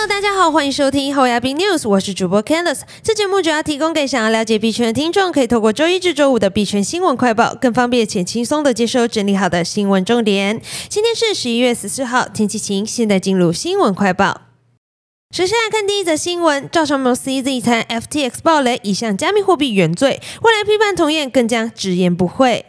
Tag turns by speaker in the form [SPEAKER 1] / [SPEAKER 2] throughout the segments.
[SPEAKER 1] Hello，大家好，欢迎收听后亚宾 news，我是主播 Candice。这节目主要提供给想要了解币圈的听众，可以透过周一至周五的币圈新闻快报，更方便且轻松的接收整理好的新闻重点。今天是十一月十四号，天气晴。现在进入新闻快报。首先来看第一则新闻，赵长鹏 CZ 谈 FTX 暴雷，已向加密货币原罪，未来批判同业更将直言不讳。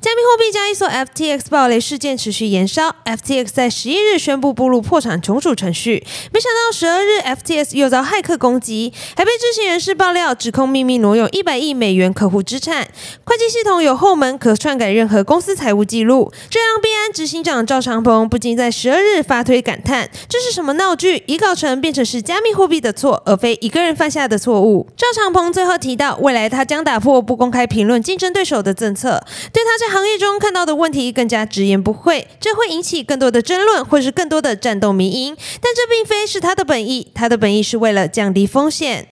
[SPEAKER 1] 加密货币交易所 FTX 暴雷事件持续延烧，FTX 在十一日宣布步入破产重组程序，没想到十二日 FTX 又遭骇客攻击，还被知情人士爆料指控秘密挪用一百亿美元客户资产，会计系统有后门可篡改任何公司财务记录，这让币安执行长赵长鹏不禁在十二日发推感叹：这是什么闹剧？已搞成变成是加密货币的错，而非一个人犯下的错误。赵长鹏最后提到，未来他将打破不公开评论竞争对手的政策，对他这。行业中看到的问题更加直言不讳，这会引起更多的争论，或是更多的战斗迷因。但这并非是他的本意，他的本意是为了降低风险。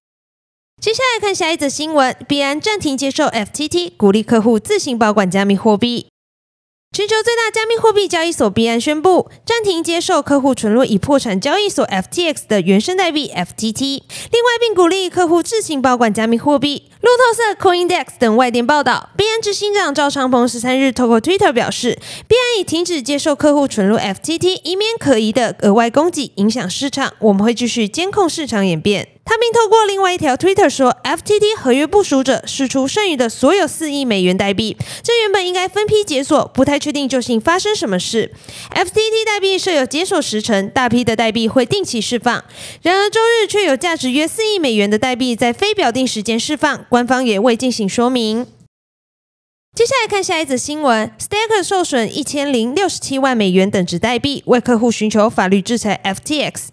[SPEAKER 1] 接下来看下一则新闻：币安暂停接受 FTT，鼓励客户自行保管加密货币。全球最大加密货币交易所币安宣布暂停接受客户存入已破产交易所 FTX 的原生代币 FTT，另外并鼓励客户自行保管加密货币。路透社、CoinDex 等外电报道，币安执行长赵长鹏十三日透过 Twitter 表示，币安已停止接受客户存入 FTT，以免可疑的额外供给影响市场。我们会继续监控市场演变。他并透过另外一条 Twitter 说，FTT 合约部署者释出剩余的所有四亿美元代币，这原本应该分批解锁，不太确定究竟发生什么事。FTT 代币设有解锁时程，大批的代币会定期释放。然而周日却有价值约四亿美元的代币在非表定时间释放，官方也未进行说明。接下来看下一则新闻，Staker 受损一千零六十七万美元等值代币，为客户寻求法律制裁 FTX。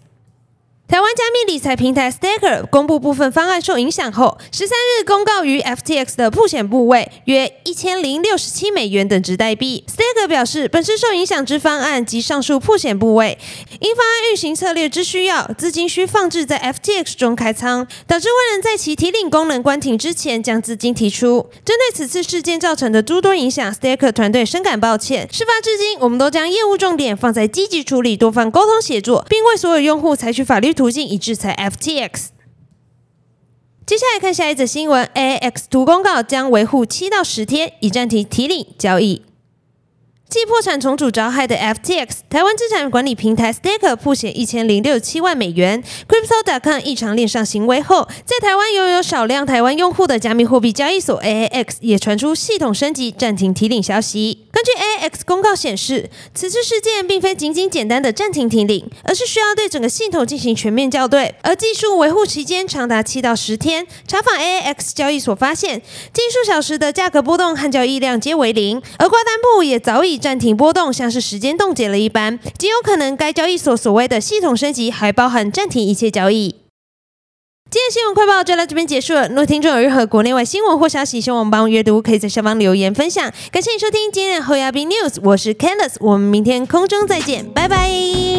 [SPEAKER 1] 台湾加密理财平台 Staker 公布部分方案受影响后，十三日公告于 FTX 的破险部位约一千零六十七美元等值代币。Staker 表示，本次受影响之方案及上述破险部位，因方案运行策略之需要，资金需放置在 FTX 中开仓，导致未能在其提领功能关停之前将资金提出。针对此次事件造成的诸多影响，Staker 团队深感抱歉。事发至今，我们都将业务重点放在积极处理多方沟通协作，并为所有用户采取法律。途径以制裁 FTX。接下来看下一则新闻，AX 图公告将维护七到十天，以暂停提领交易。继破产重组遭害的 FTX，台湾资产管理平台 Staker 破险一千零六七万美元，Crypto.com 异常链上行为后，在台湾拥有少量台湾用户的加密货币交易所 AAX 也传出系统升级暂停提领消息。根据 A X 公告显示，此次事件并非仅仅简单的暂停停领，而是需要对整个系统进行全面校对，而技术维护期间长达七到十天。查访 A X 交易所发现，近数小时的价格波动和交易量皆为零，而挂单部也早已。暂停波动，像是时间冻结了一般，极有可能该交易所所谓的系统升级还包含暂停一切交易。今天新闻快报就到这边结束了。如果听众有任何国内外新闻或消息，希望我们帮阅读，可以在下方留言分享。感谢你收听今天的后亚宾 news，我是 Candice，我们明天空中再见，拜拜。